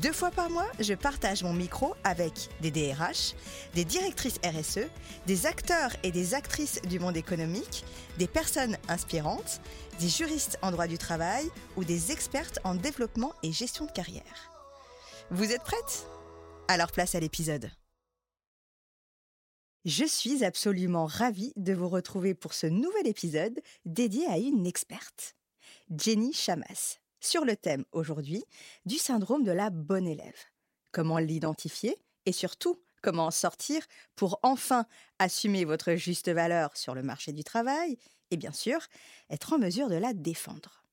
Deux fois par mois, je partage mon micro avec des DRH, des directrices RSE, des acteurs et des actrices du monde économique, des personnes inspirantes, des juristes en droit du travail ou des expertes en développement et gestion de carrière. Vous êtes prêtes? Alors place à l'épisode. Je suis absolument ravie de vous retrouver pour ce nouvel épisode dédié à une experte, Jenny Chamas sur le thème aujourd'hui du syndrome de la bonne élève. Comment l'identifier et surtout comment en sortir pour enfin assumer votre juste valeur sur le marché du travail et bien sûr être en mesure de la défendre.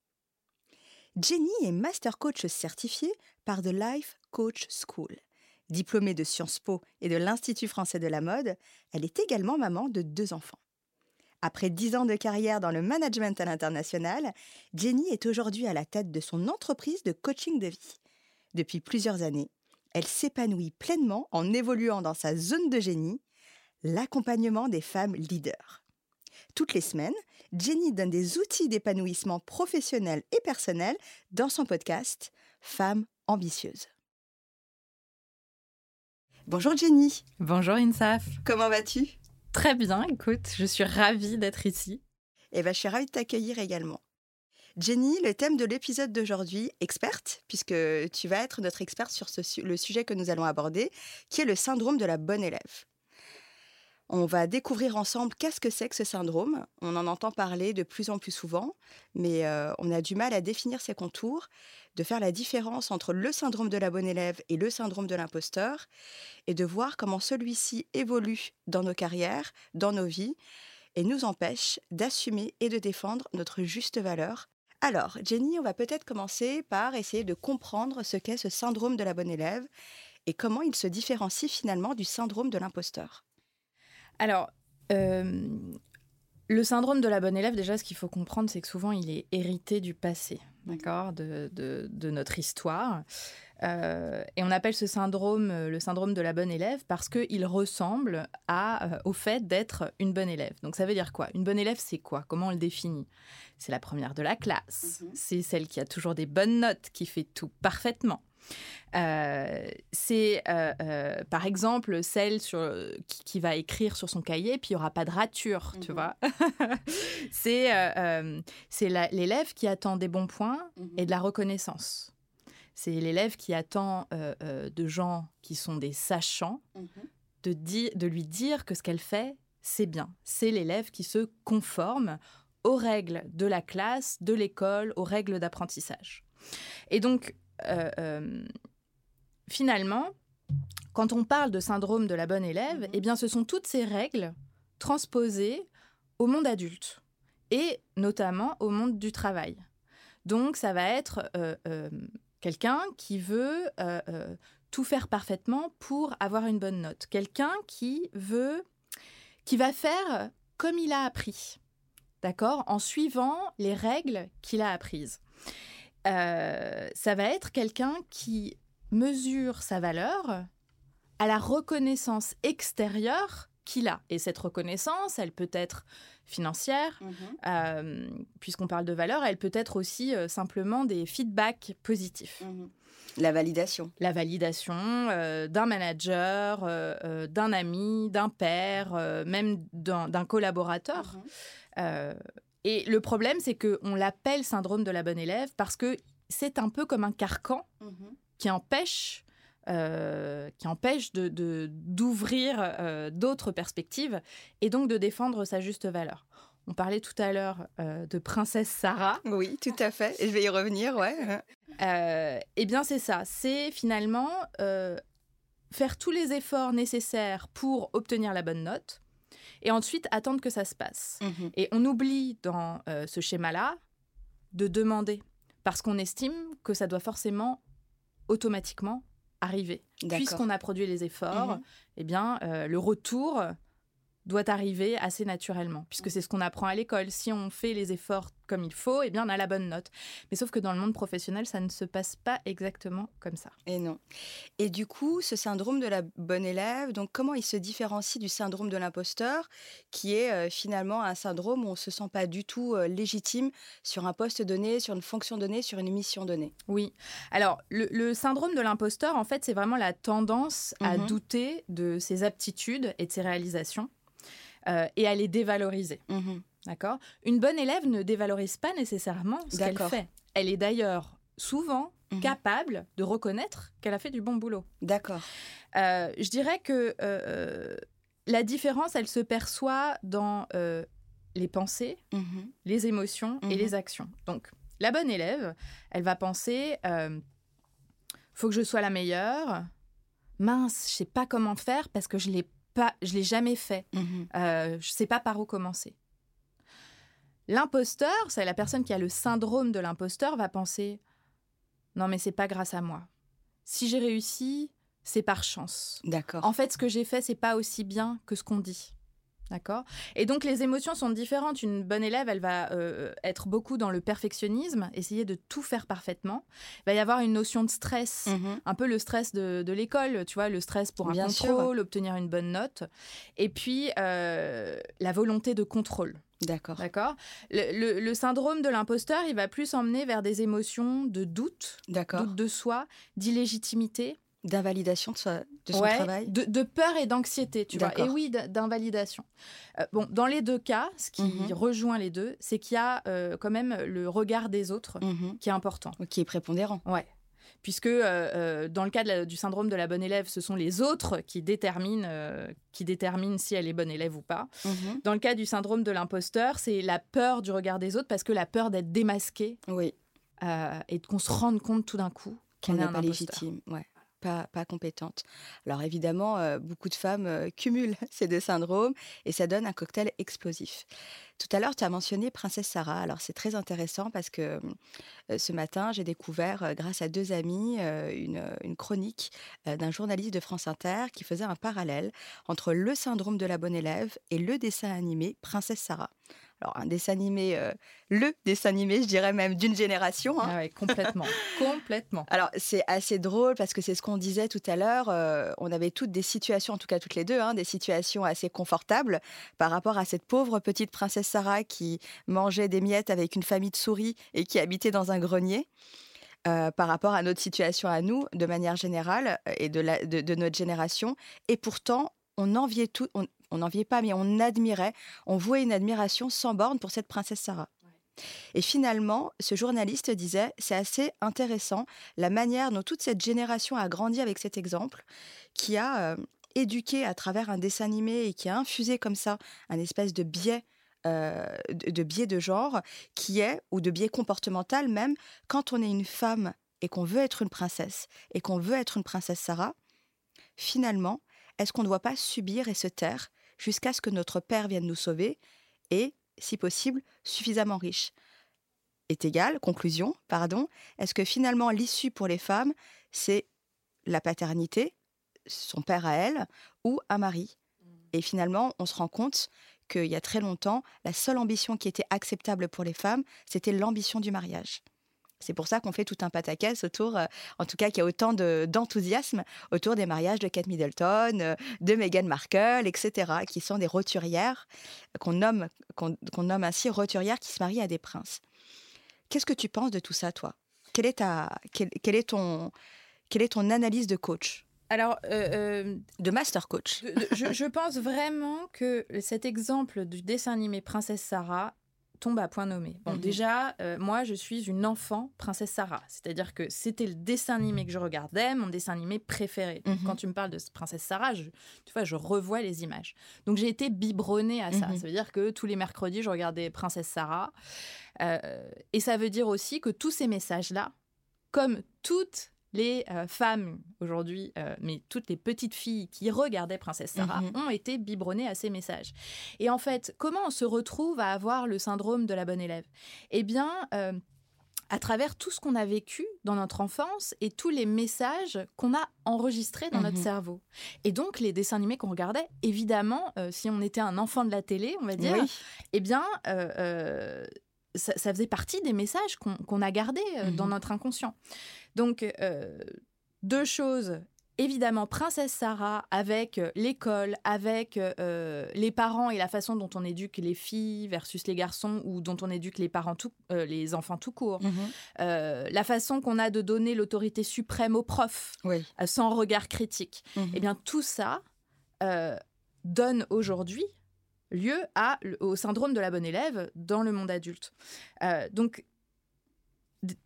Jenny est master coach certifiée par The Life Coach School. Diplômée de Sciences Po et de l'Institut français de la mode, elle est également maman de deux enfants. Après dix ans de carrière dans le management à l'international, Jenny est aujourd'hui à la tête de son entreprise de coaching de vie. Depuis plusieurs années, elle s'épanouit pleinement en évoluant dans sa zone de génie, l'accompagnement des femmes leaders. Toutes les semaines, Jenny donne des outils d'épanouissement professionnel et personnel dans son podcast Femmes ambitieuses. Bonjour Jenny. Bonjour Insaf. Comment vas-tu? Très bien, écoute, je suis ravie d'être ici. Et eh ben, je suis ravie de t'accueillir également. Jenny, le thème de l'épisode d'aujourd'hui, experte, puisque tu vas être notre experte sur le sujet que nous allons aborder, qui est le syndrome de la bonne élève. On va découvrir ensemble qu'est-ce que c'est que ce syndrome. On en entend parler de plus en plus souvent, mais euh, on a du mal à définir ses contours, de faire la différence entre le syndrome de la bonne élève et le syndrome de l'imposteur, et de voir comment celui-ci évolue dans nos carrières, dans nos vies, et nous empêche d'assumer et de défendre notre juste valeur. Alors, Jenny, on va peut-être commencer par essayer de comprendre ce qu'est ce syndrome de la bonne élève et comment il se différencie finalement du syndrome de l'imposteur. Alors, euh, le syndrome de la bonne élève, déjà, ce qu'il faut comprendre, c'est que souvent, il est hérité du passé, d'accord, de, notre histoire. Euh, et on appelle ce syndrome euh, le syndrome de la bonne élève parce qu'il ressemble à, au fait d'être une bonne élève. Donc ça veut dire quoi? Une bonne élève, c'est quoi? Comment on le définit? C'est la première de la classe. Mhm. C'est celle qui a toujours des bonnes notes, qui fait tout parfaitement. Euh, c'est euh, euh, par exemple celle sur, qui, va écrire sur son cahier, puis il n'y aura pas de rature, tu mhm. vois. c'est l'élève qui attend des bons points et de la reconnaissance. C'est l'élève qui attend de gens qui sont des sachants mhm. de, de lui dire que ce qu'elle fait, c'est bien. C'est l'élève qui se conforme aux règles de la classe, de l'école, aux règles d'apprentissage. Et donc, euh, euh, finalement, quand on parle de syndrome de la bonne élève, mhm. eh bien, ce sont toutes ces règles transposées au monde adulte et notamment au monde du travail. Donc, ça va être euh, quelqu'un qui veut tout faire parfaitement pour avoir une bonne note. Quelqu'un qui veut, qui va faire comme il a appris, d'accord, en suivant les règles qu'il a apprises. Euh, ça va être quelqu'un qui mesure sa valeur à la reconnaissance extérieure qu'il a. Et cette reconnaissance, elle peut être financière, Mhm. euh, puisqu'on parle de valeur, elle peut être aussi euh, simplement des feedbacks positifs. Mhm. La validation. La validation euh, d'un manager, d'un ami, d'un père, même d'un d'un collaborateur. Mhm. Et le problème, c'est qu'on l'appelle syndrome de la bonne élève parce que c'est un peu comme un carcan Mhm. qui empêche, euh, qui empêche de- d'ouvrir euh, d'autres perspectives et donc de défendre sa juste valeur. On parlait tout à l'heure euh, de princesse Sarah. Oui, tout à fait. Je vais y revenir, ouais. Eh bien, c'est ça. C'est finalement faire tous les efforts nécessaires pour obtenir la bonne note et ensuite attendre que ça se passe. Mhm. Et on oublie dans euh, ce schéma-là de demander parce qu'on estime que ça doit forcément automatiquement arriver. Puisqu'on a produit les efforts, Mhm. eh bien, euh, le retour doit arriver assez naturellement, puisque c'est ce qu'on apprend à l'école. Si on fait les efforts comme il faut, eh bien, on a la bonne note. Mais sauf que dans le monde professionnel, ça ne se passe pas exactement comme ça. Et non. Et du coup, ce syndrome de la bonne élève, donc comment il se différencie du syndrome de l'imposteur, qui est euh, finalement un syndrome où on se sent pas du tout euh, légitime sur un poste donné, sur une fonction donnée, sur une mission donnée? Oui. Alors, le, le syndrome de l'imposteur, en fait, c'est vraiment la tendance à Mhm. douter de ses aptitudes et de ses réalisations euh, et à les dévaloriser. Mhm. D'accord? Une bonne élève ne dévalorise pas nécessairement ce qu'elle fait. Elle est d'ailleurs souvent Mhm. capable de reconnaître qu'elle a fait du bon boulot. D'accord. Euh, je dirais que euh, la différence, elle se perçoit dans euh, les pensées, Mhm. les émotions et les actions. Donc, la bonne élève, elle va penser faut que je sois la meilleure. Mince, je sais pas comment faire parce que je l'ai pas, je l'ai jamais fait. Mhm. Euh, je sais pas par où commencer. L'imposteur, c'est la personne qui a le syndrome de l'imposteur, va penser non mais c'est pas grâce à moi. Si j'ai réussi, c'est par chance. D'accord. En fait, ce que j'ai fait, c'est pas aussi bien que ce qu'on dit. D'accord Et donc, les émotions sont différentes. Une bonne élève, elle va euh, être beaucoup dans le perfectionnisme, essayer de tout faire parfaitement. Il va y avoir une notion de stress, Mhm. un peu le stress de, de l'école, tu vois, le stress pour un Bien sûr. contrôle, obtenir une bonne note. Et puis, euh, la volonté de contrôle. D'accord. D'accord le, le- le syndrome de l'imposteur, il va plus emmener vers des émotions de doute, doute de soi, d'illégitimité. D'invalidation de, sa- de son Ouais, travail. de, de peur et d'anxiété, tu vois. Et oui, d'invalidation. Euh, bon, dans les deux cas, ce qui Mhm. rejoint les deux, c'est qu'il y a euh, quand même le regard des autres Mhm. qui est important. Qui est prépondérant. Ouais. Puisque euh, dans le cas de la- du syndrome de la bonne élève, ce sont les autres qui déterminent, qui déterminent si elle est bonne élève ou pas. Mhm. Dans le cas du syndrome de l'imposteur, c'est la peur du regard des autres parce que la peur d'être démasqué Oui. et qu'on se rende compte tout d'un coup Qu'elle n'est pas imposteur. légitime. Ouais. Pas, pas compétente. Alors évidemment, euh, beaucoup de femmes euh, cumulent ces deux syndromes et ça donne un cocktail explosif. Tout à l'heure, tu as mentionné Princesse Sarah. Alors c'est très intéressant parce que euh, ce matin, j'ai découvert, grâce à deux amis, une, chronique d'un journaliste de France Inter qui faisait un parallèle entre le syndrome de la bonne élève et le dessin animé Princesse Sarah. Alors un dessin animé, euh, le dessin animé, je dirais même d'une génération. hein. Ah ouais, complètement, complètement. Alors, c'est assez drôle parce que c'est ce qu'on disait tout à l'heure. euh, on avait toutes des situations, en tout cas toutes les deux, hein, des situations assez confortables par rapport à cette pauvre petite princesse Sarah qui mangeait des miettes avec une famille de souris et qui habitait dans un grenier. euh, par rapport à notre situation à nous, de manière générale, et de, la- de- de notre génération. Et pourtant, on enviait tout, on on n'enviait pas, mais on admirait, on vouait une admiration sans borne pour cette princesse Sarah. Et finalement, ce journaliste disait, c'est assez intéressant la manière dont toute cette génération a grandi avec cet exemple, qui a euh, éduqué à travers un dessin animé et qui a infusé comme ça un espèce de biais. euh, de, de biais de genre qui est, ou de biais comportemental même, quand on est une femme et qu'on veut être une princesse et qu'on veut être une princesse Sarah, finalement, est-ce qu'on ne doit pas subir et se taire jusqu'à ce que notre père vienne nous sauver et, si possible, suffisamment riche. Est égal, conclusion, pardon, est-ce que finalement l'issue pour les femmes, c'est la paternité, son père à elle, ou un mari? Et finalement, on se rend compte qu'il y a très longtemps, la seule ambition qui était acceptable pour les femmes, c'était l'ambition du mariage. C'est pour ça qu'on fait tout un pataquès autour, euh, en tout cas qu'il y a autant d'enthousiasme autour des mariages de Kate Middleton, euh, de Meghan Markle, etc., qui sont des roturières, qu'on nomme, qu'on nomme ainsi roturières qui se marient à des princes. Qu'est-ce que tu penses de tout ça, toi? Quelle est, ta, est ton, quelle est ton analyse de coach? Alors, euh, de master coach. je, je, pense vraiment que cet exemple du dessin animé Princesse Sarah tombe à point nommé. Bon, mhm. déjà, euh, moi, je suis une enfant princesse Sarah. C'est-à-dire que c'était le dessin animé que je regardais, mon dessin animé préféré. Mhm. Quand tu me parles de princesse Sarah, je, tu vois, je revois les images. Donc, j'ai été biberonnée à ça. Mhm. Ça veut dire que tous les mercredis, je regardais princesse Sarah. Euh, et ça veut dire aussi que tous ces messages-là, comme toutes les euh, femmes aujourd'hui, euh, mais toutes les petites filles qui regardaient Princesse Sarah mhm. ont été biberonnées à ces messages. Et en fait, comment on se retrouve à avoir le syndrome de la bonne élève? Eh bien, euh, à travers tout ce qu'on a vécu dans notre enfance et tous les messages qu'on a enregistrés dans notre mhm. cerveau. Et donc, les dessins animés qu'on regardait, évidemment, si on était un enfant de la télé, on va dire, eh bien, ça, faisait partie des messages qu'on a gardés dans mhm. notre inconscient. Donc, euh, deux choses. Évidemment, Princesse Sarah avec euh, l'école, avec euh, les parents et la façon dont on éduque les filles versus les garçons ou dont on éduque les parents tout, les enfants tout court. Mhm. la façon qu'on a de donner l'autorité suprême aux profs sans regard critique. Mhm. Eh bien, tout ça donne aujourd'hui lieu à, au syndrome de la bonne élève dans le monde adulte. donc,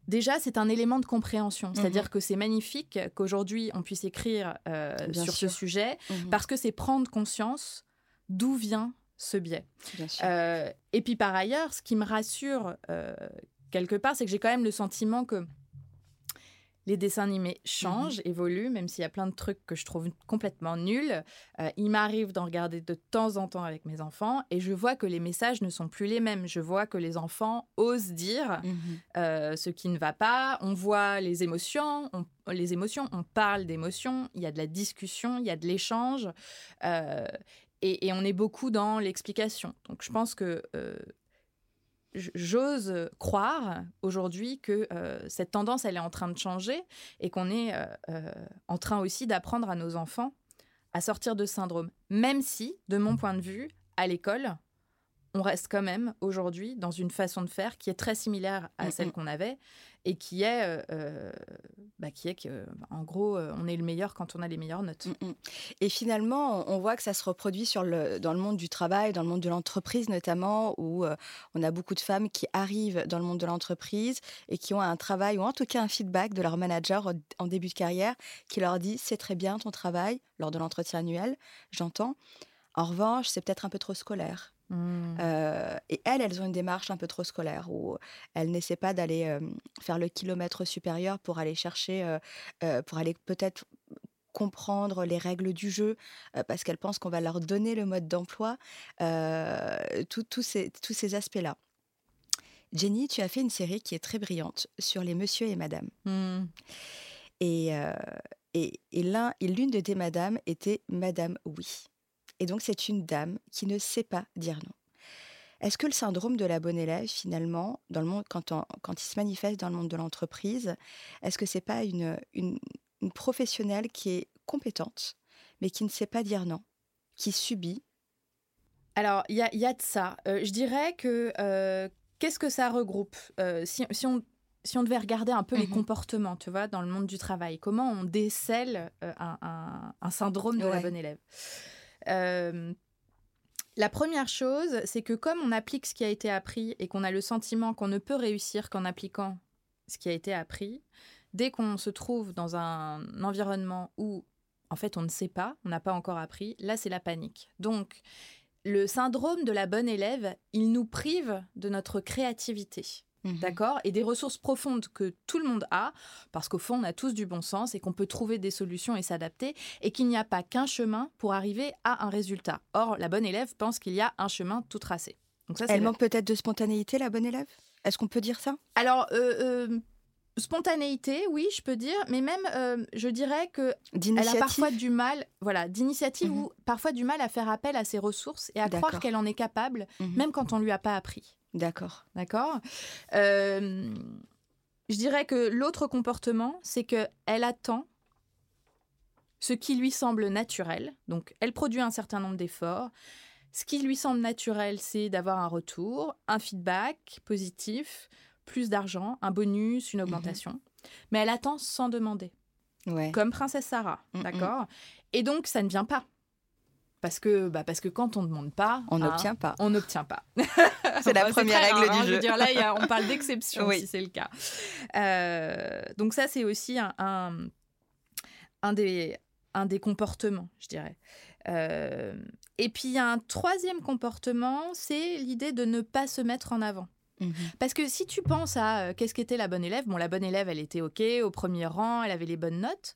déjà, c'est un élément de compréhension. Mhm. C'est-à-dire que c'est magnifique qu'aujourd'hui, on puisse écrire euh, sur ce sujet, mhm. parce que c'est prendre conscience d'où vient ce biais. Euh, et puis par ailleurs, ce qui me rassure euh, quelque part, c'est que j'ai quand même le sentiment que les dessins animés changent, mhm. évoluent, même s'il y a plein de trucs que je trouve complètement nuls. Euh, il m'arrive d'en regarder de temps en temps avec mes enfants et je vois que les messages ne sont plus les mêmes. Je vois que les enfants osent dire mhm. euh, ce qui ne va pas. On voit les émotions, on, les émotions, on parle d'émotions. Il y a de la discussion, il y a de l'échange. Euh, et, et, on est beaucoup dans l'explication. Donc je pense que j'ose croire aujourd'hui que euh, cette tendance, elle est en train de changer et qu'on est euh, euh, en train aussi d'apprendre à nos enfants à sortir de ce syndrome. Même si, de mon point de vue, à l'école, on reste quand même aujourd'hui dans une façon de faire qui est très similaire à celle qu'on avait et qui est, euh, euh, bah, qui est que, en gros, euh, on est le meilleur quand on a les meilleures notes. Et finalement, on voit que ça se reproduit dans le monde du travail, dans le monde de l'entreprise notamment, où on a beaucoup de femmes qui arrivent dans le monde de l'entreprise et qui ont un travail, ou en tout cas un feedback de leur manager en début de carrière, qui leur dit c'est très bien ton travail lors de l'entretien annuel, j'entends. En revanche, c'est peut-être un peu trop scolaire Mmh. Euh, et elles, elles ont une démarche un peu trop scolaire où elles n'essaient pas d'aller faire le kilomètre supérieur pour aller chercher, pour aller peut-être comprendre les règles du jeu parce qu'elles pensent qu'on va leur donner le mode d'emploi, tous ces, tous ces aspects-là. Jenny, tu as fait une série qui est très brillante sur les monsieur et madame. Mmh. Et, et l'une de tes madames était Madame Oui. Et donc, c'est une dame qui ne sait pas dire non. Est-ce que le syndrome de la bonne élève, finalement, dans le monde, quand, quand il se manifeste dans le monde de l'entreprise, est-ce que c'est pas une, une, professionnelle qui est compétente, mais qui ne sait pas dire non, qui subit? Alors, il y a, y a, de ça. Euh, je dirais que euh, qu'est-ce que ça regroupe? Euh, si, si, on, si on devait regarder un peu les mmh comportements, tu vois, dans le monde du travail, comment on décèle un, un, syndrome de la bonne élève? Euh, la première chose, c'est que comme on applique ce qui a été appris et qu'on a le sentiment qu'on ne peut réussir qu'en appliquant ce qui a été appris, dès qu'on se trouve dans un environnement où en fait on ne sait pas, on n'a pas encore appris, là c'est la panique. Donc le syndrome de la bonne élève, il nous prive de notre créativité. Mhm. D'accord? Et des ressources profondes que tout le monde a, parce qu'au fond, on a tous du bon sens et qu'on peut trouver des solutions et s'adapter, et qu'il n'y a pas qu'un chemin pour arriver à un résultat. Or, la bonne élève pense qu'il y a un chemin tout tracé. Donc ça, Elle manque peut-être de spontanéité, la bonne élève? Est-ce qu'on peut dire ça? Alors, euh, euh, spontanéité, oui, je peux dire, mais même, euh, je dirais que elle a parfois du mal, voilà, d'initiative mhm. ou parfois du mal à faire appel à ses ressources et à croire qu'elle en est capable, mhm. même quand on lui a pas appris. D'accord. D'accord. Euh, je dirais que l'autre comportement, c'est qu'elle attend ce qui lui semble naturel. Donc, elle produit un certain nombre d'efforts. Ce qui lui semble naturel, c'est d'avoir un retour, un feedback positif, plus d'argent, un bonus, une mhm. augmentation. Mais elle attend sans demander. Comme Princesse Sarah, mm, mm. d'accord? Et donc, ça ne vient pas. Parce que, bah parce que quand on ne demande pas, on hein, n'obtient pas. On n'obtient pas. c'est la première règle du hein, jeu. Je veux dire, là, on parle d'exception si c'est le cas. Euh, donc ça, c'est aussi un, un, des, un des comportements, je dirais. Euh, et puis, il y a un troisième comportement, c'est l'idée de ne pas se mettre en avant. Mhm. Parce que si tu penses à euh, qu'est-ce qu'était la bonne élève, bon, la bonne élève, elle était OK, au premier rang, elle avait les bonnes notes,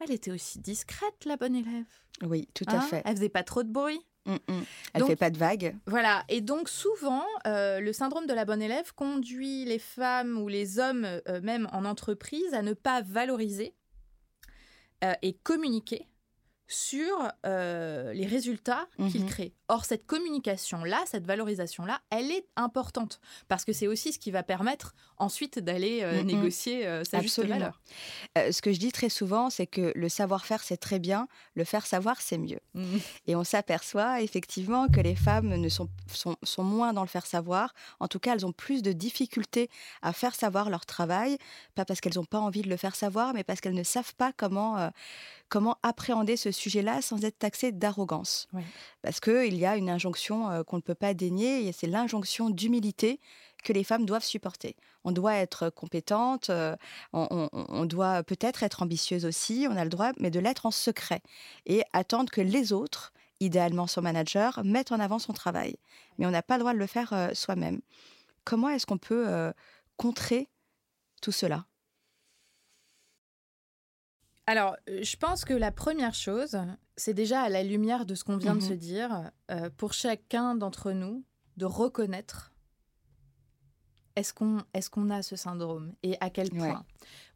elle était aussi discrète, la bonne élève. Oui, tout à hein fait. Elle faisait pas trop de bruit. Mm, mm. Elle fait pas de vagues. Voilà. Et donc, souvent, euh, le syndrome de la bonne élève conduit les femmes ou les hommes, euh, même en entreprise, à ne pas valoriser et communiquer sur euh, les résultats qu'il mhm. crée. Or, cette communication-là, cette valorisation-là, elle est importante parce que c'est aussi ce qui va permettre ensuite d'aller euh, négocier euh, sa juste valeur. ce que je dis très souvent, c'est que le savoir-faire, c'est très bien, le faire savoir, c'est mieux. Et on s'aperçoit effectivement que les femmes ne sont, sont, sont, moins dans le faire savoir. En tout cas, elles ont plus de difficultés à faire savoir leur travail, pas parce qu'elles n'ont pas envie de le faire savoir, mais parce qu'elles ne savent pas comment comment appréhender ce sujet-là sans être taxé d'arrogance. Parce qu'il y a une injonction euh, qu'on ne peut pas dénier, et c'est l'injonction d'humilité que les femmes doivent supporter. On doit être compétente, euh, on, doit peut-être être ambitieuse aussi, on a le droit, mais de l'être en secret et attendre que les autres, idéalement son manager, mettent en avant son travail. Mais on n'a pas le droit de le faire euh, soi-même. Comment est-ce qu'on peut contrer tout cela? Alors, euh, je pense que la première chose, c'est déjà à la lumière de ce qu'on vient de mmh se dire, euh, pour chacun d'entre nous, de reconnaître est-ce qu'on est qu'on a ce syndrome et à quel point?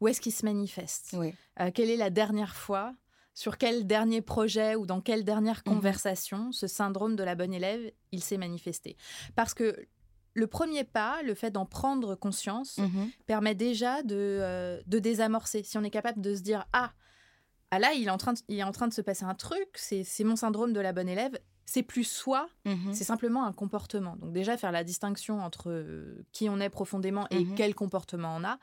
Où est-ce qu'il se manifeste? Euh, Quelle est la dernière fois? Sur quel dernier projet ou dans quelle dernière mmh conversation ce syndrome de la bonne élève, il s'est manifesté? Parce que le premier pas, le fait d'en prendre conscience, mmh permet déjà de, de, désamorcer. Si on est capable de se dire Ah, ah là, il est en train de, il est en train de se passer un truc, c'est mon syndrome de la bonne élève. C'est plus soi, mhm. c'est simplement un comportement. Donc déjà, faire la distinction entre euh, qui on est profondément et mhm. quel comportement on a,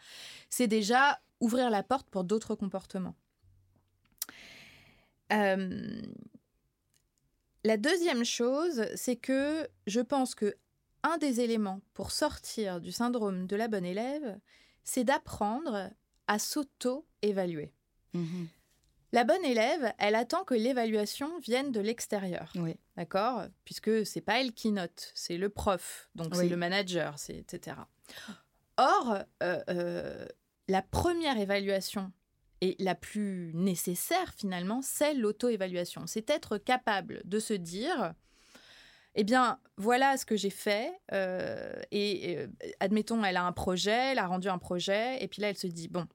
c'est déjà ouvrir la porte pour d'autres comportements. Euh, la deuxième chose, c'est que je pense que un des éléments pour sortir du syndrome de la bonne élève, c'est d'apprendre à s'auto-évaluer. Mhm. La bonne élève, elle attend que l'évaluation vienne de l'extérieur. Oui. D'accord? Puisque c'est pas elle qui note, c'est le prof, donc c'est le manager, etc. Or, euh, euh, la première évaluation et la plus nécessaire finalement, c'est l'auto-évaluation. C'est être capable de se dire, eh bien, voilà ce que j'ai fait. Euh, et admettons, elle a un projet, elle a rendu un projet, et puis là, elle se dit, bon,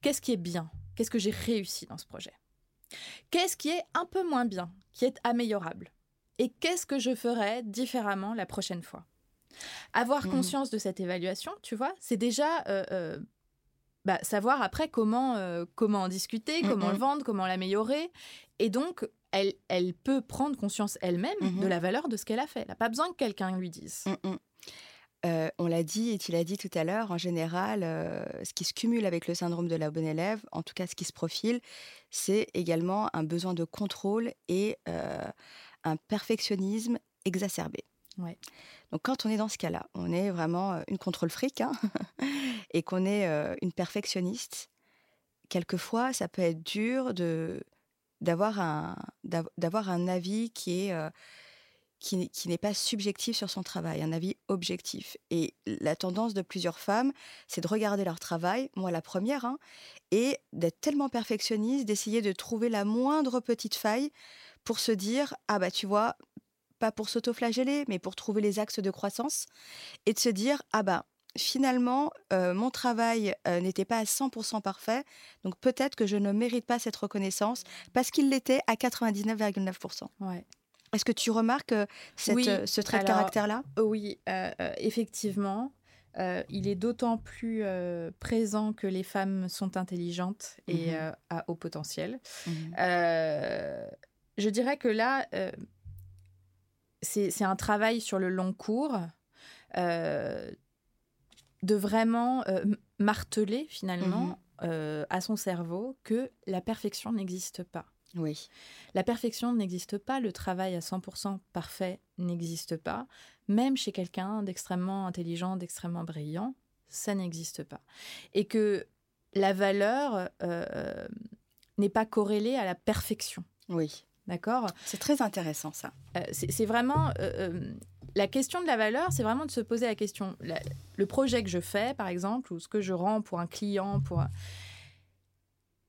qu'est-ce qui est bien? Qu'est-ce que j'ai réussi dans ce projet? Qu'est-ce qui est un peu moins bien, qui est améliorable? Et qu'est-ce que je ferais différemment la prochaine fois? Avoir mmh conscience de cette évaluation, tu vois, c'est déjà euh, euh, bah, savoir après comment, euh, comment en discuter, mmh comment le vendre, comment l'améliorer. Et donc, elle, elle peut prendre conscience elle-même mmh de la valeur de ce qu'elle a fait. Elle n'a pas besoin que quelqu'un lui dise. Euh, on l'a dit et tu l'as dit tout à l'heure, en général, euh, ce qui se cumule avec le syndrome de la bonne élève, en tout cas ce qui se profile, c'est également un besoin de contrôle et euh, un perfectionnisme exacerbé. Donc quand on est dans ce cas-là, on est vraiment une contrôle fric hein, et qu'on est une perfectionniste, quelquefois ça peut être dur d'avoir un, d'avoir un avis qui est qui, n'est pas subjectif sur son travail, un avis objectif. Et la tendance de plusieurs femmes, c'est de regarder leur travail, moi la première, hein, et d'être tellement perfectionniste, d'essayer de trouver la moindre petite faille pour se dire, ah bah tu vois, pas pour s'autoflageller, mais pour trouver les axes de croissance, et de se dire, ah bah finalement, euh, mon travail euh, n'était pas à 100% parfait, donc peut-être que je ne mérite pas cette reconnaissance parce qu'il l'était à 99,9%. Ouais. Est-ce que tu remarques euh, cette, ce trait de caractère-là? Oui, effectivement. il est d'autant plus présent que les femmes sont intelligentes et euh, à haut potentiel. Euh, je dirais que là, c'est c'est un travail sur le long cours euh, de vraiment euh, marteler finalement Mhm. euh, à son cerveau que la perfection n'existe pas. Oui. La perfection n'existe pas, le travail à 100% parfait n'existe pas. Même chez quelqu'un d'extrêmement intelligent, d'extrêmement brillant, ça n'existe pas. Et que la valeur euh, n'est pas corrélée à la perfection. Oui. D'accord? C'est très intéressant ça. Euh, c'est vraiment. euh, la question de la valeur, c'est vraiment de se poser la question. la- le projet que je fais, par exemple, ou ce que je rends pour un client, pour. un-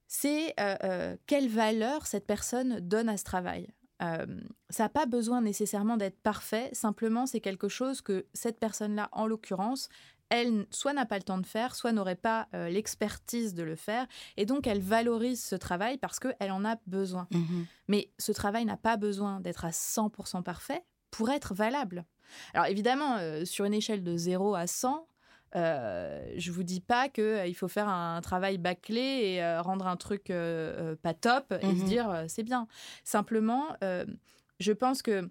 C'est euh, euh, quelle valeur cette personne donne à ce travail. Euh, ça n'a pas besoin nécessairement d'être parfait, simplement c'est quelque chose que cette personne-là, en l'occurrence, elle soit n'a pas le temps de faire, soit n'aurait pas euh, l'expertise de le faire, et donc elle valorise ce travail parce qu'elle en a besoin. Mhm. Mais ce travail n'a pas besoin d'être à 100% parfait pour être valable. Alors évidemment, euh, sur une échelle de 0 à 100, euh, je vous dis pas qu'il faut faire un travail bâclé et euh, rendre un truc euh, euh, pas top et Mhm. se dire euh, c'est bien. Simplement, euh, je pense que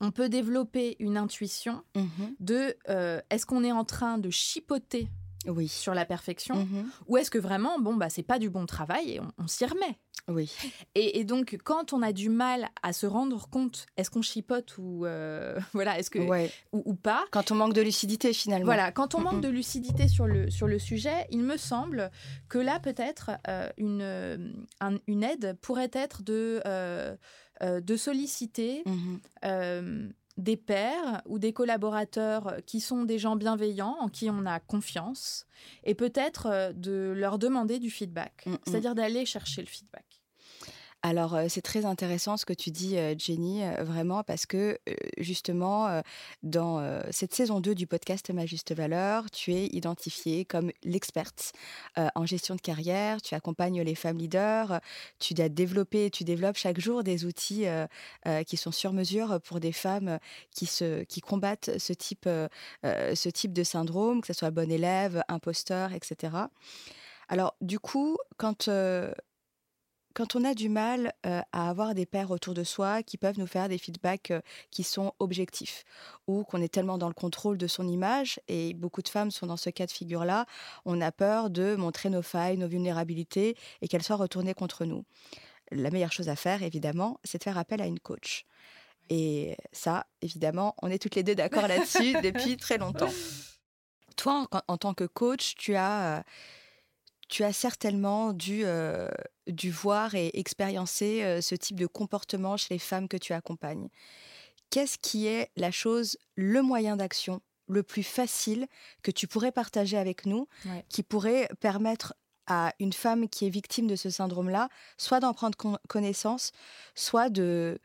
on peut développer une intuition Mhm. de euh, est-ce qu'on est en train de chipoter Oui. sur la perfection Mhm. ou est-ce que vraiment bon bah c'est pas du bon travail et on, on s'y remet? Oui. Et, et donc, quand on a du mal à se rendre compte, est-ce qu'on chipote ou euh, voilà, est-ce que Ouais. ou, ou pas? Quand on manque de lucidité finalement. Voilà, quand on manque Mhm. de lucidité sur le sur le sujet, il me semble que là peut-être euh, une un- une aide pourrait être de euh, de solliciter Mhm. euh, des pairs ou des collaborateurs qui sont des gens bienveillants, en qui on a confiance, et peut-être euh, de leur demander du feedback, Mhm. c'est-à-dire d'aller chercher le feedback. Alors, c'est très intéressant ce que tu dis, Jenny, vraiment, parce que justement, dans cette saison 2 du podcast Ma Juste Valeur, tu es identifiée comme l'experte en gestion de carrière, tu accompagnes les femmes leaders, tu as développé, tu développes chaque jour des outils qui sont sur mesure pour des femmes qui, se, qui combattent ce type, ce type de syndrome, que ce soit bon élève, imposteur, etc. Alors, du coup, quand... quand on a du mal euh, à avoir des pairs autour de soi qui peuvent nous faire des feedbacks euh, qui sont objectifs ou qu'on est tellement dans le contrôle de son image et beaucoup de femmes sont dans ce cas de figure-là, on a peur de montrer nos failles, nos vulnérabilités et qu'elles soient retournées contre nous. La meilleure chose à faire, évidemment, c'est de faire appel à une coach. Et ça, évidemment, on est toutes les deux d'accord là-dessus depuis très longtemps. Toi, en, en tant que coach, tu as... euh, tu as certainement dû, euh, dû voir et expériencer euh, ce type de comportement chez les femmes que tu accompagnes. Qu'est-ce qui est la chose, le moyen d'action le plus facile que tu pourrais partager avec nous, Ouais. qui pourrait permettre à une femme qui est victime de ce syndrome-là, soit d'en prendre con- connaissance, soit de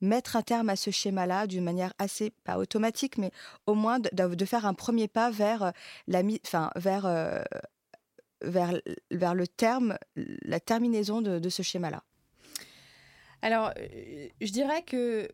mettre un terme à ce schéma-là d'une manière assez, pas automatique, mais au moins de, de faire un premier pas vers euh, la enfin, vers, euh, vers, vers le terme, la terminaison de, de ce schéma-là. Alors, euh, je dirais que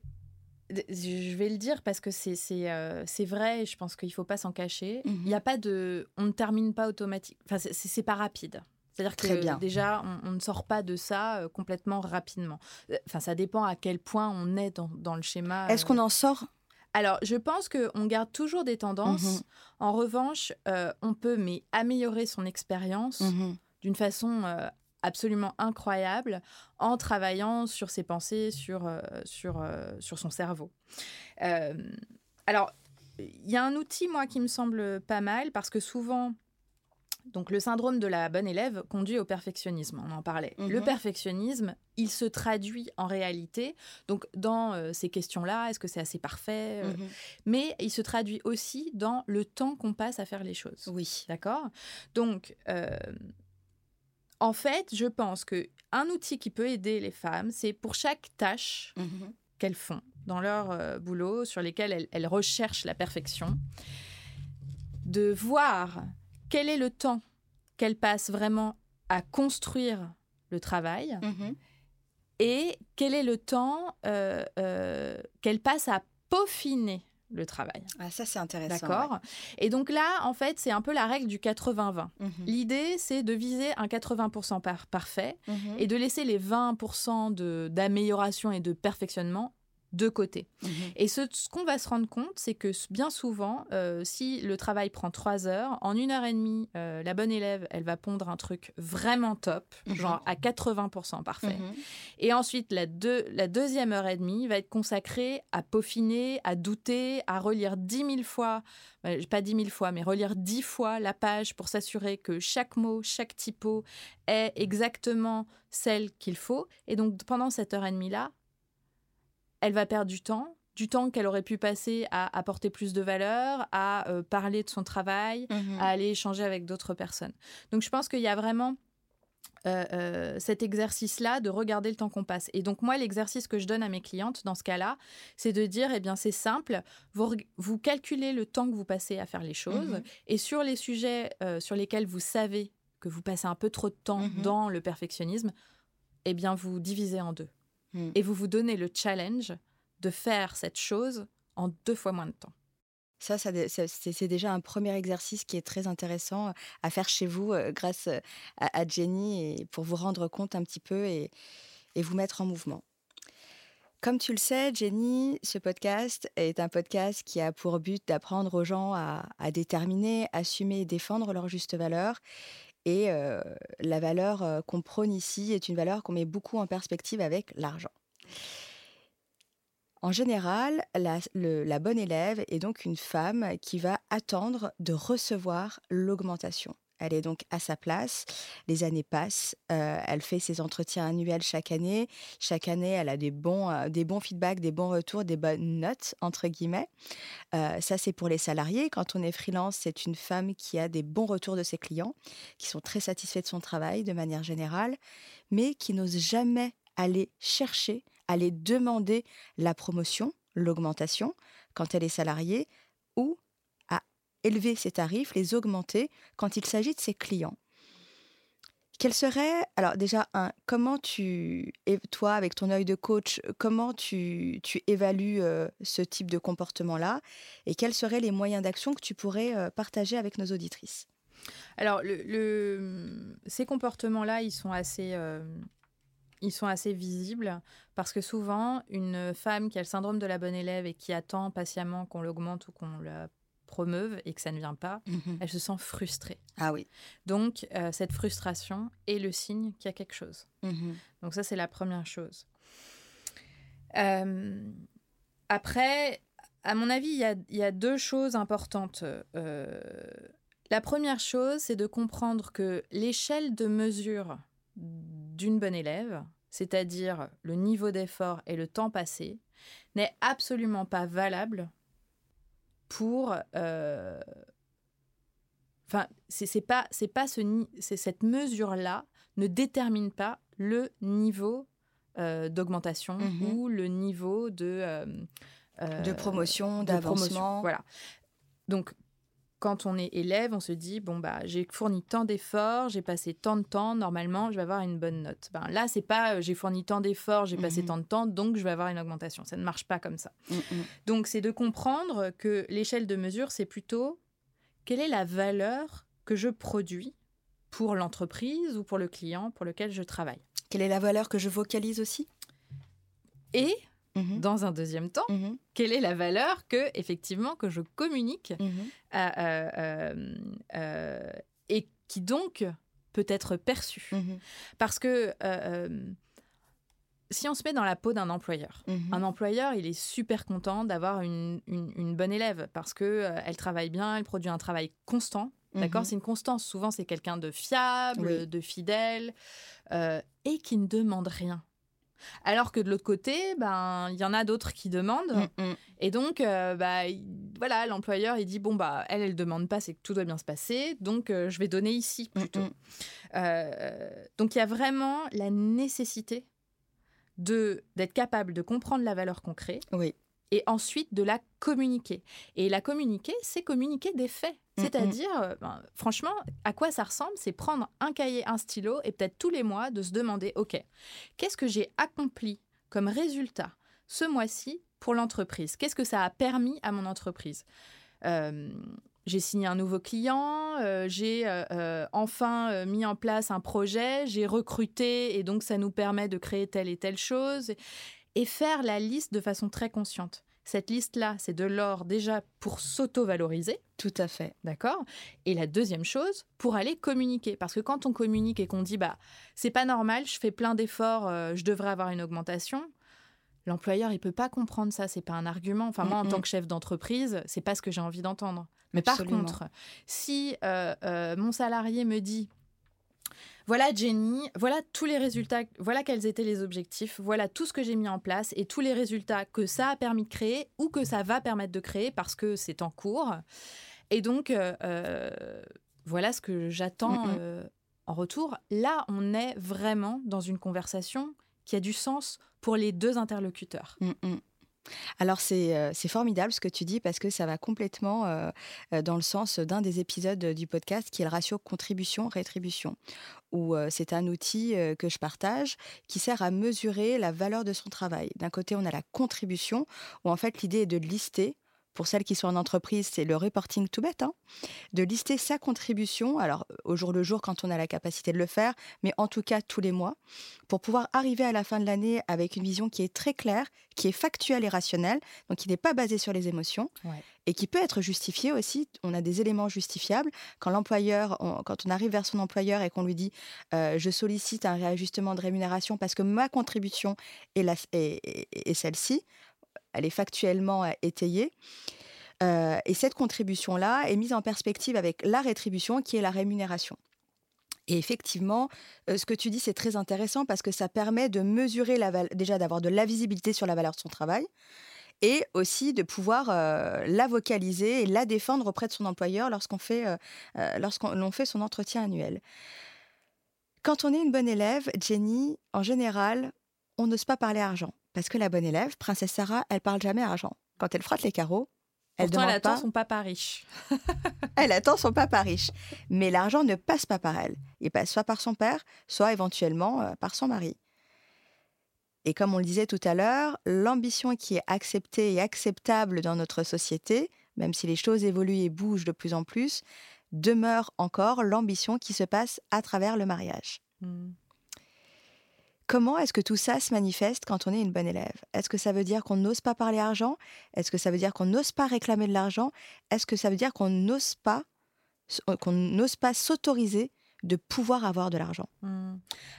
je vais le dire parce que c'est euh, vrai. et Je pense qu'il faut pas s'en cacher. Mhm. Il n'y a pas de, on ne termine pas automatique. Enfin, c'est- pas rapide. C'est-à-dire que Très bien. déjà, on, on ne sort pas de ça euh, complètement rapidement. Enfin, ça dépend à quel point on est dans, dans le schéma. Est-ce qu'on en sort Alors, je pense qu'on garde toujours des tendances. Mhm. En revanche, euh, on peut mais améliorer son expérience Mhm. d'une façon euh, absolument incroyable en travaillant sur ses pensées, sur, euh, sur, sur son cerveau. Alors, il y a un outil, moi, qui me semble pas mal parce que souvent, donc le syndrome de la bonne élève conduit au perfectionnisme, on en parlait. Mhm. Le perfectionnisme, il se traduit en réalité, donc dans euh, ces questions-là, est-ce que c'est assez parfait euh, Mhm. Mais il se traduit aussi dans le temps qu'on passe à faire les choses. Oui. D'accord? Donc, euh, en fait, je pense que un outil qui peut aider les femmes, c'est pour chaque tâche Mhm. qu'elles font dans leur boulot, sur lesquelles elles, elles recherchent la perfection, de voir quel est le temps qu'elles passent vraiment à construire le travail Mhm. et quel est le temps euh, euh, qu'elles passent à peaufiner le travail. Ah, ça, c'est intéressant. D'accord? Et donc là, en fait, c'est un peu la règle du 80-20. Mhm. L'idée, c'est de viser un 80% par parfait Mhm. et de laisser les 20% de- d'amélioration et de perfectionnement de côté. Mhm. Et ce, ce qu'on va se rendre compte, c'est que bien souvent, euh, si le travail prend trois heures, en une heure et demie, euh, la bonne élève, elle va pondre un truc vraiment top, Mhm. genre à 80% parfait. Mhm. Et ensuite, la, deux- la deuxième heure et demie va être consacrée à peaufiner, à douter, à relire dix mille fois, euh, pas dix mille fois, mais relire dix fois la page pour s'assurer que chaque mot, chaque typo est exactement celle qu'il faut. Et donc, pendant cette heure et demie-là, elle va perdre du temps, du temps qu'elle aurait pu passer à apporter plus de valeur, à euh, parler de son travail, Mhm. à aller échanger avec d'autres personnes. Donc je pense qu'il y a vraiment euh, euh, cet exercice-là de regarder le temps qu'on passe. Et donc moi, l'exercice que je donne à mes clientes dans ce cas-là, c'est de dire, eh bien c'est simple, vous, calculez le temps que vous passez à faire les choses, Mhm. et sur les sujets sur lesquels vous savez que vous passez un peu trop de temps Mhm. dans le perfectionnisme, eh bien vous divisez en deux. Mhm. Et vous vous donnez le challenge de faire cette chose en deux fois moins de temps. Ça, c'est déjà un premier exercice qui est très intéressant à faire chez vous euh, grâce euh, à, à Jenny et pour vous rendre compte un petit peu et, et vous mettre en mouvement. Comme tu le sais, Jenny, ce podcast est un podcast qui a pour but d'apprendre aux gens à, à déterminer, assumer et défendre leur juste valeur. Et la valeur qu'on prône ici est une valeur qu'on met beaucoup en perspective avec l'argent. En général, la bonne élève est donc une femme qui va attendre de recevoir l'augmentation. Elle est donc à sa place. Les années passent. euh, elle fait ses entretiens annuels chaque année. Chaque année, elle a des bons, euh, des bons feedbacks, des bons retours, des bonnes notes, entre guillemets. Euh, ça, c'est pour les salariés. Quand on est freelance, c'est une femme qui a des bons retours de ses clients, qui sont très satisfaits de son travail de manière générale, mais qui n'ose jamais aller chercher, aller demander la promotion, l'augmentation, quand elle est salariée, ou élever ses tarifs, les augmenter quand il s'agit de ses clients. Quel serait, alors déjà, un, comment tu, toi, avec ton œil de coach, comment tu, évalues euh, ce type de comportement-là et quels seraient les moyens d'action que tu pourrais euh, partager avec nos auditrices? Alors, le- ces comportements-là, ils sont assez, euh, ils sont assez visibles parce que souvent, une femme qui a le syndrome de la bonne élève et qui attend patiemment qu'on l'augmente ou qu'on la promeuve et que ça ne vient pas, elle se sent frustrée. Ah oui. Donc, euh, cette frustration est le signe qu'il y a quelque chose. Mhm. Donc ça, c'est la première chose. Euh, après, à mon avis, il y a, il y a deux choses importantes. Euh, la première chose, c'est de comprendre que l'échelle de mesure d'une bonne élève, c'est-à-dire le niveau d'effort et le temps passé, n'est absolument pas valable pour... euh, Enfin, c'est c'est pas, c'est pas ce, cette mesure-là ne détermine pas le niveau euh, d'augmentation Mhm. ou le niveau de euh, euh, de promotion. d'avancement. Voilà. Donc, quand on est élève, on se dit bon bah j'ai fourni tant d'efforts, j'ai passé tant de temps, normalement je vais avoir une bonne note. Ben là c'est pas euh, j'ai fourni tant d'efforts, j'ai passé Mhm. tant de temps, donc je vais avoir une augmentation. Ça ne marche pas comme ça. Mm, mm. Donc, c'est de comprendre que l'échelle de mesure, c'est plutôt quelle est la valeur que je produis pour l'entreprise ou pour le client pour lequel je travaille. Quelle est la valeur que je vocalise aussi? Et, Mhm. dans un deuxième temps, Mhm. quelle est la valeur que, effectivement, que je communique Mhm. euh, euh, et qui donc peut être perçue. Parce que euh, si on se met dans la peau d'un employeur. Un employeur, il est super content d'avoir une, une- une bonne élève parce que elle travaille bien, elle produit un travail constant. D'accord, c'est une constance. Souvent, c'est quelqu'un de fiable, Oui. de fidèle et qui ne demande rien. Alors que de l'autre côté, ben il y en a d'autres qui demandent Mm, mm. et donc euh, bah il- voilà l'employeur il dit bon bah elle elle demande pas c'est que tout doit bien se passer donc euh, je vais donner ici Mm, plutôt. mm. Euh, donc il y a vraiment la nécessité de d'être capable de comprendre la valeur qu'on crée Oui. Et ensuite de la communiquer. Et la communiquer, c'est communiquer des faits. Mm, C'est-à-dire, euh, ben, franchement, à quoi ça ressemble C'est prendre un cahier, un stylo et peut-être tous les mois de se demander, OK, qu'est-ce que j'ai accompli comme résultat ce mois-ci pour l'entreprise? Qu'est-ce que ça a permis à mon entreprise? Euh, j'ai signé un nouveau client, euh, j'ai euh, enfin mis en place un projet, j'ai recruté et donc ça nous permet de créer telle et telle chose et faire la liste de façon très consciente. Cette liste-là, c'est de l'or déjà pour s'auto-valoriser. Tout à fait. D'accord? Et la deuxième chose, pour aller communiquer. Parce que quand on communique et qu'on dit, bah, c'est pas normal, je fais plein d'efforts, euh, je devrais avoir une augmentation, l'employeur, il peut pas comprendre ça, c'est pas un argument. Enfin, moi, en tant que chef d'entreprise, c'est pas ce que j'ai envie d'entendre. Mais par contre, si euh, euh, mon salarié me dit, voilà Jenny, voilà tous les résultats, voilà quels étaient les objectifs, voilà tout ce que j'ai mis en place et tous les résultats que ça a permis de créer ou que ça va permettre de créer parce que c'est en cours. Et donc, euh, euh, voilà ce que j'attends euh, en retour. Là, on est vraiment dans une conversation qui a du sens pour les deux interlocuteurs. Alors c'est formidable ce que tu dis parce que ça va complètement dans le sens d'un des épisodes du podcast qui est le ratio contribution-rétribution, où c'est un outil que je partage qui sert à mesurer la valeur de son travail. D'un côté on a la contribution où en fait l'idée est de lister pour celles qui sont en entreprise, c'est le reporting tout bête, hein, de lister sa contribution, alors au jour le jour quand on a la capacité de le faire, mais en tout cas tous les mois, pour pouvoir arriver à la fin de l'année avec une vision qui est très claire, qui est factuelle et rationnelle, donc qui n'est pas basée sur les émotions. Et qui peut être justifiée aussi. On a des éléments justifiables. Quand l'employeur, quand on arrive vers son employeur et qu'on lui dit euh, je sollicite un réajustement de rémunération parce que ma contribution est, est celle-ci, elle est factuellement euh, étayée. Euh, et cette contribution-là est mise en perspective avec la rétribution qui est la rémunération. Et effectivement, euh, ce que tu dis, c'est très intéressant parce que ça permet de mesurer la déjà d'avoir de la visibilité sur la valeur de son travail et aussi de pouvoir la vocaliser et la défendre auprès de son employeur lorsqu'on fait, lorsqu'on fait son entretien annuel. Quand on est une bonne élève, Jenny, en général, on n'ose pas parler argent. Parce que la bonne élève, Princesse Sarah, elle parle jamais argent. Quand elle frotte les carreaux, elle Pourtant, elle attend son papa riche. elle attend son papa riche. Mais l'argent ne passe pas par elle. Il passe soit par son père, soit éventuellement euh, par son mari. Et comme on le disait tout à l'heure, l'ambition qui est acceptée et acceptable dans notre société, même si les choses évoluent et bougent de plus en plus, demeure encore l'ambition qui se passe à travers le mariage. Hmm. Comment est-ce que tout ça se manifeste quand on est une bonne élève? Est-ce que ça veut dire qu'on n'ose pas parler argent? Est-ce que ça veut dire qu'on n'ose pas réclamer de l'argent? Est-ce que ça veut dire qu'on n'ose pas euh, qu'on n'ose pas s'autoriser de pouvoir avoir de l'argent? Mmh.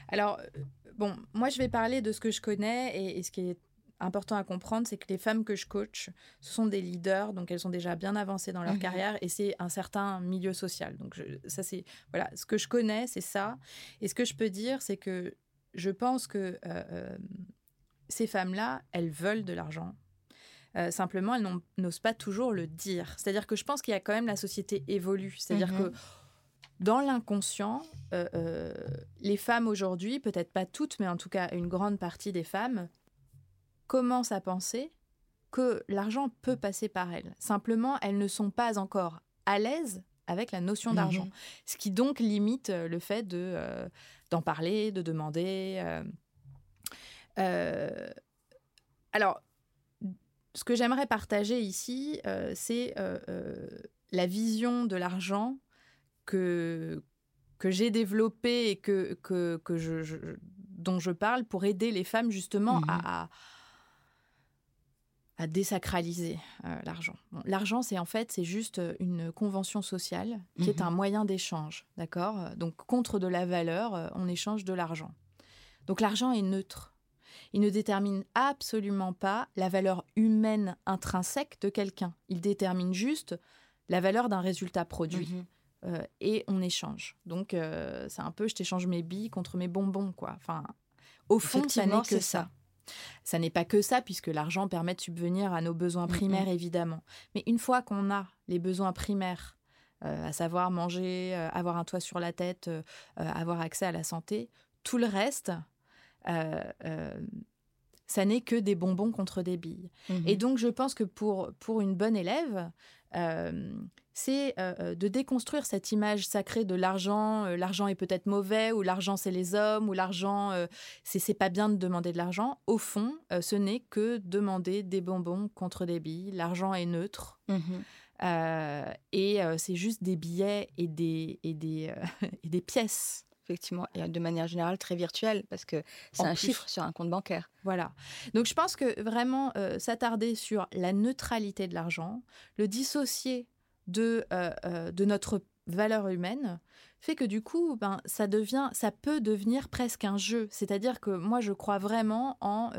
Alors, euh, bon, moi je vais parler de ce que je connais et, ce qui est important à comprendre, c'est que les femmes que je coach, ce sont des leaders, donc elles sont déjà bien avancées dans leur mmh carrière et c'est un certain milieu social. Donc ça c'est voilà, ce que je connais, c'est ça. Et ce que je peux dire, c'est que je pense que euh, euh, ces femmes-là, elles veulent de l'argent. Euh, simplement, elles n'osent pas toujours le dire. C'est-à-dire que je pense qu'il y a quand même la société évolue. C'est-à-dire que mhm. dans l'inconscient, les femmes aujourd'hui, peut-être pas toutes, mais en tout cas une grande partie des femmes, commencent à penser que l'argent peut passer par elles. Simplement, elles ne sont pas encore à l'aise avec la notion d'argent. Mhm. Ce qui donc limite le fait de d'en parler, de demander. Euh, euh, alors, ce que j'aimerais partager ici, euh, c'est la vision de l'argent que, que j'ai développée et que, que, que je, dont je parle pour aider les femmes justement à, mmh à désacraliser l'argent. l'argent, c'est en fait, c'est juste une convention sociale qui est mmh un moyen d'échange, d'accord? Donc contre de la valeur, on échange de l'argent. Donc l'argent est neutre. Il ne détermine absolument pas la valeur humaine intrinsèque de quelqu'un. Il détermine juste la valeur d'un résultat produit. Mmh et on échange. Donc, c'est un peu, je t'échange mes billes contre mes bonbons, quoi. Enfin, au fond, ça n'est que ça. Ça n'est pas que ça, puisque l'argent permet de subvenir à nos besoins mm, primaires, mm. évidemment. Mais une fois qu'on a les besoins primaires, euh, à savoir manger, euh, avoir un toit sur la tête, euh, avoir accès à la santé, tout le reste, ça n'est que des bonbons contre des billes. Et mm-hmm. donc, je pense que pour, pour une bonne élève, c'est de déconstruire cette image sacrée de l'argent. l'argent est peut-être mauvais, ou l'argent c'est les hommes, ou l'argent c'est pas bien de demander de l'argent. Au fond, ce n'est que demander des bonbons contre des billes. L'argent est neutre. Mmh et c'est juste des billets et des, et des, et des pièces effectivement, et de manière générale très virtuelle, parce que c'est un chiffre sur un compte bancaire. Voilà. Donc je pense que vraiment euh, s'attarder sur la neutralité de l'argent, le dissocier de, euh, euh, de notre valeur humaine, fait que du coup, ben, ça devient, ça peut devenir presque un jeu. C'est-à-dire que moi, je crois vraiment en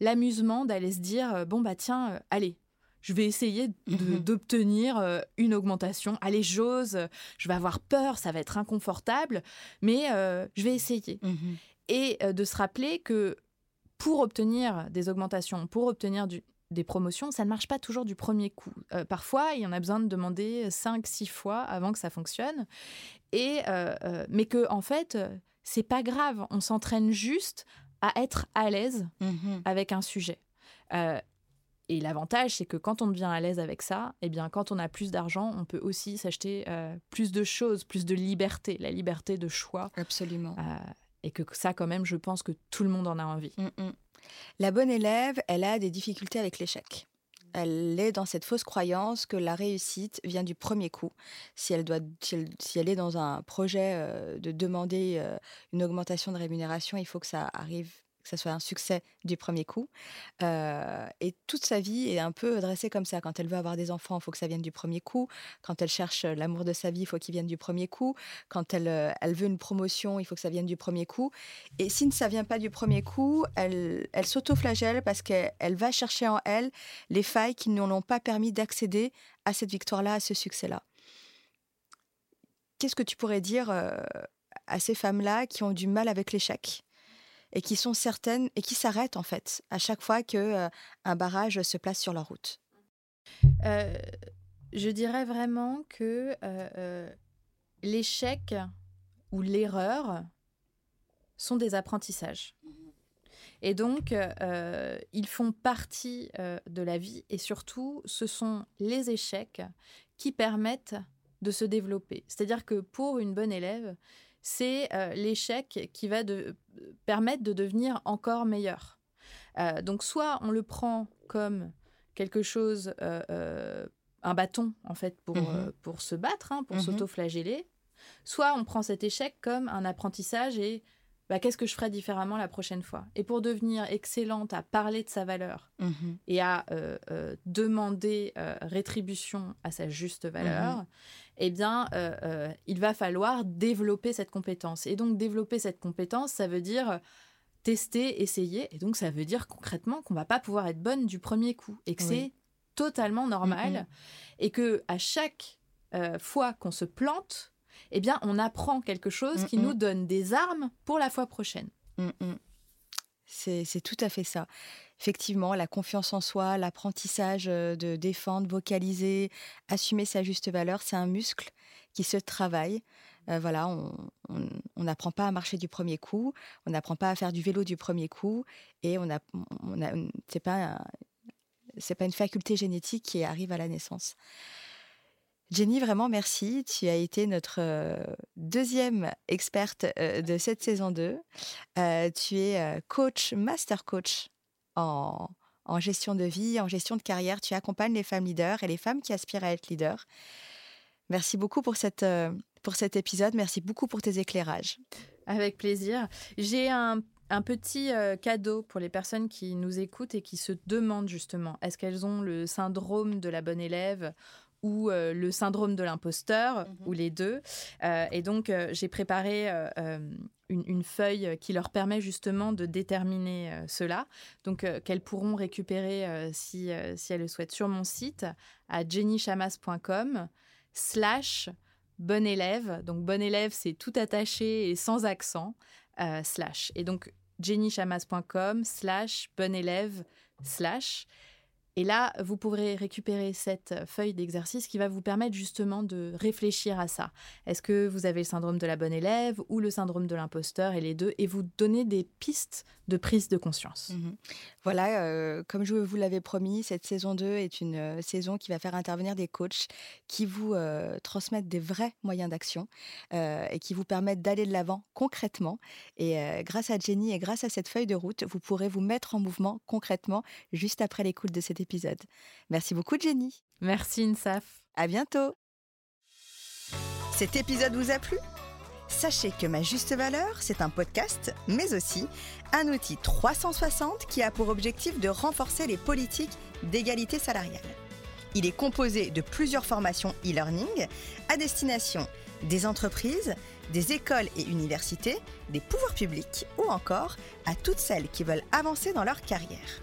l'amusement d'aller se dire, bon bah tiens, allez, je vais essayer d'obtenir euh, une augmentation. Allez, j'ose, je vais avoir peur, ça va être inconfortable, mais euh, je vais essayer. Mhm. Et euh, de se rappeler que pour obtenir des augmentations, pour obtenir des promotions, ça ne marche pas toujours du premier coup. parfois, il y en a besoin de demander 5 six fois avant que ça fonctionne. Et, mais que, en fait, c'est pas grave. On s'entraîne juste à être à l'aise mhm. avec un sujet. Et l'avantage, c'est que quand on devient à l'aise avec ça, eh bien, quand on a plus d'argent, on peut aussi s'acheter euh, plus de choses, plus de liberté, la liberté de choix. Absolument. Euh, et que ça, quand même, je pense que tout le monde en a envie. Mm, mm. La bonne élève, elle a des difficultés avec l'échec. Elle est dans cette fausse croyance que la réussite vient du premier coup. Si elle, doit, si elle, est dans un projet euh, de demander une augmentation de rémunération, il faut que ça arrive que ça soit un succès du premier coup. Euh, et toute sa vie est un peu dressée comme ça. Quand elle veut avoir des enfants, il faut que ça vienne du premier coup. Quand elle cherche l'amour de sa vie, il faut qu'il vienne du premier coup. Quand elle, euh, elle veut une promotion, il faut que ça vienne du premier coup. Et si ça ne vient pas du premier coup, elle, elle s'auto-flagelle parce qu'elle va chercher en elle les failles qui ne l'ont pas permis d'accéder à cette victoire-là, à ce succès-là. Qu'est-ce que tu pourrais dire euh, à ces femmes-là qui ont du mal avec l'échec? Et qui sont certaines et qui s'arrêtent en fait à chaque fois que euh, un barrage se place sur leur route euh, Je dirais vraiment que euh, l'échec ou l'erreur sont des apprentissages. Et donc, ils font partie de la vie et surtout, ce sont les échecs qui permettent de se développer. C'est-à-dire que pour une bonne élève, c'est euh, l'échec qui va de, permettre de devenir encore meilleur. Euh, donc soit on le prend comme quelque chose, euh, un bâton en fait pour, mmh pour se battre, hein, pour mmh s'auto-flageller, soit on prend cet échec comme un apprentissage et bah, qu'est-ce que je ferais différemment la prochaine fois? Et pour devenir excellente à parler de sa valeur mmh et à demander rétribution à sa juste valeur, eh bien, euh, euh, il va falloir développer cette compétence. Et donc, développer cette compétence, ça veut dire tester, essayer. Et donc, ça veut dire concrètement qu'on va pas pouvoir être bonne du premier coup et que c'est totalement normal. Et que à chaque euh, fois qu'on se plante, eh bien, on apprend quelque chose qui nous donne des armes pour la fois prochaine. C'est tout à fait ça effectivement, la confiance en soi, l'apprentissage de défendre, vocaliser, assumer sa juste valeur, c'est un muscle qui se travaille. voilà, on n'apprend pas à marcher du premier coup, on n'apprend pas à faire du vélo du premier coup, et on a, on a c'est pas c'est pas une faculté génétique qui arrive à la naissance. Jenny, vraiment merci. Tu as été notre deuxième experte de cette saison 2. tu es coach, master coach en, gestion de vie, en gestion de carrière. Tu accompagnes les femmes leaders et les femmes qui aspirent à être leaders. Merci beaucoup pour, cette, euh, pour cet épisode. Merci beaucoup pour tes éclairages. Avec plaisir. J'ai un, petit euh, cadeau pour les personnes qui nous écoutent et qui se demandent justement, est-ce qu'elles ont le syndrome de la bonne élève ou euh, le syndrome de l'imposteur, mhm. ou les deux. et donc, j'ai préparé une, feuille qui leur permet justement de déterminer euh, cela, donc euh, qu'elles pourront récupérer euh, si, si elles le souhaitent sur mon site à jennychamas.com slash bon élève. Donc bon élève, c'est tout attaché et sans accent, slash. Et donc jennychamas.com slash bon élève slash. Et là, vous pourrez récupérer cette feuille d'exercice qui va vous permettre justement de réfléchir à ça. Est-ce que vous avez le syndrome de la bonne élève ou le syndrome de l'imposteur et les deux et vous donner des pistes de prise de conscience? Mmh voilà, euh, comme je vous l'avais promis, cette saison 2 est une euh, saison qui va faire intervenir des coachs qui vous euh, transmettent des vrais moyens d'action et qui vous permettent d'aller de l'avant concrètement. Et grâce à Jenny et grâce à cette feuille de route, vous pourrez vous mettre en mouvement concrètement juste après l'écoute de cet épisode. Merci beaucoup Jenny. Merci Insaf. À bientôt. Cet épisode vous a plu? Sachez que Ma Juste Valeur, c'est un podcast, mais aussi un outil 360 qui a pour objectif de renforcer les politiques d'égalité salariale. Il est composé de plusieurs formations e-learning à destination des entreprises, des écoles et universités, des pouvoirs publics ou encore à toutes celles qui veulent avancer dans leur carrière.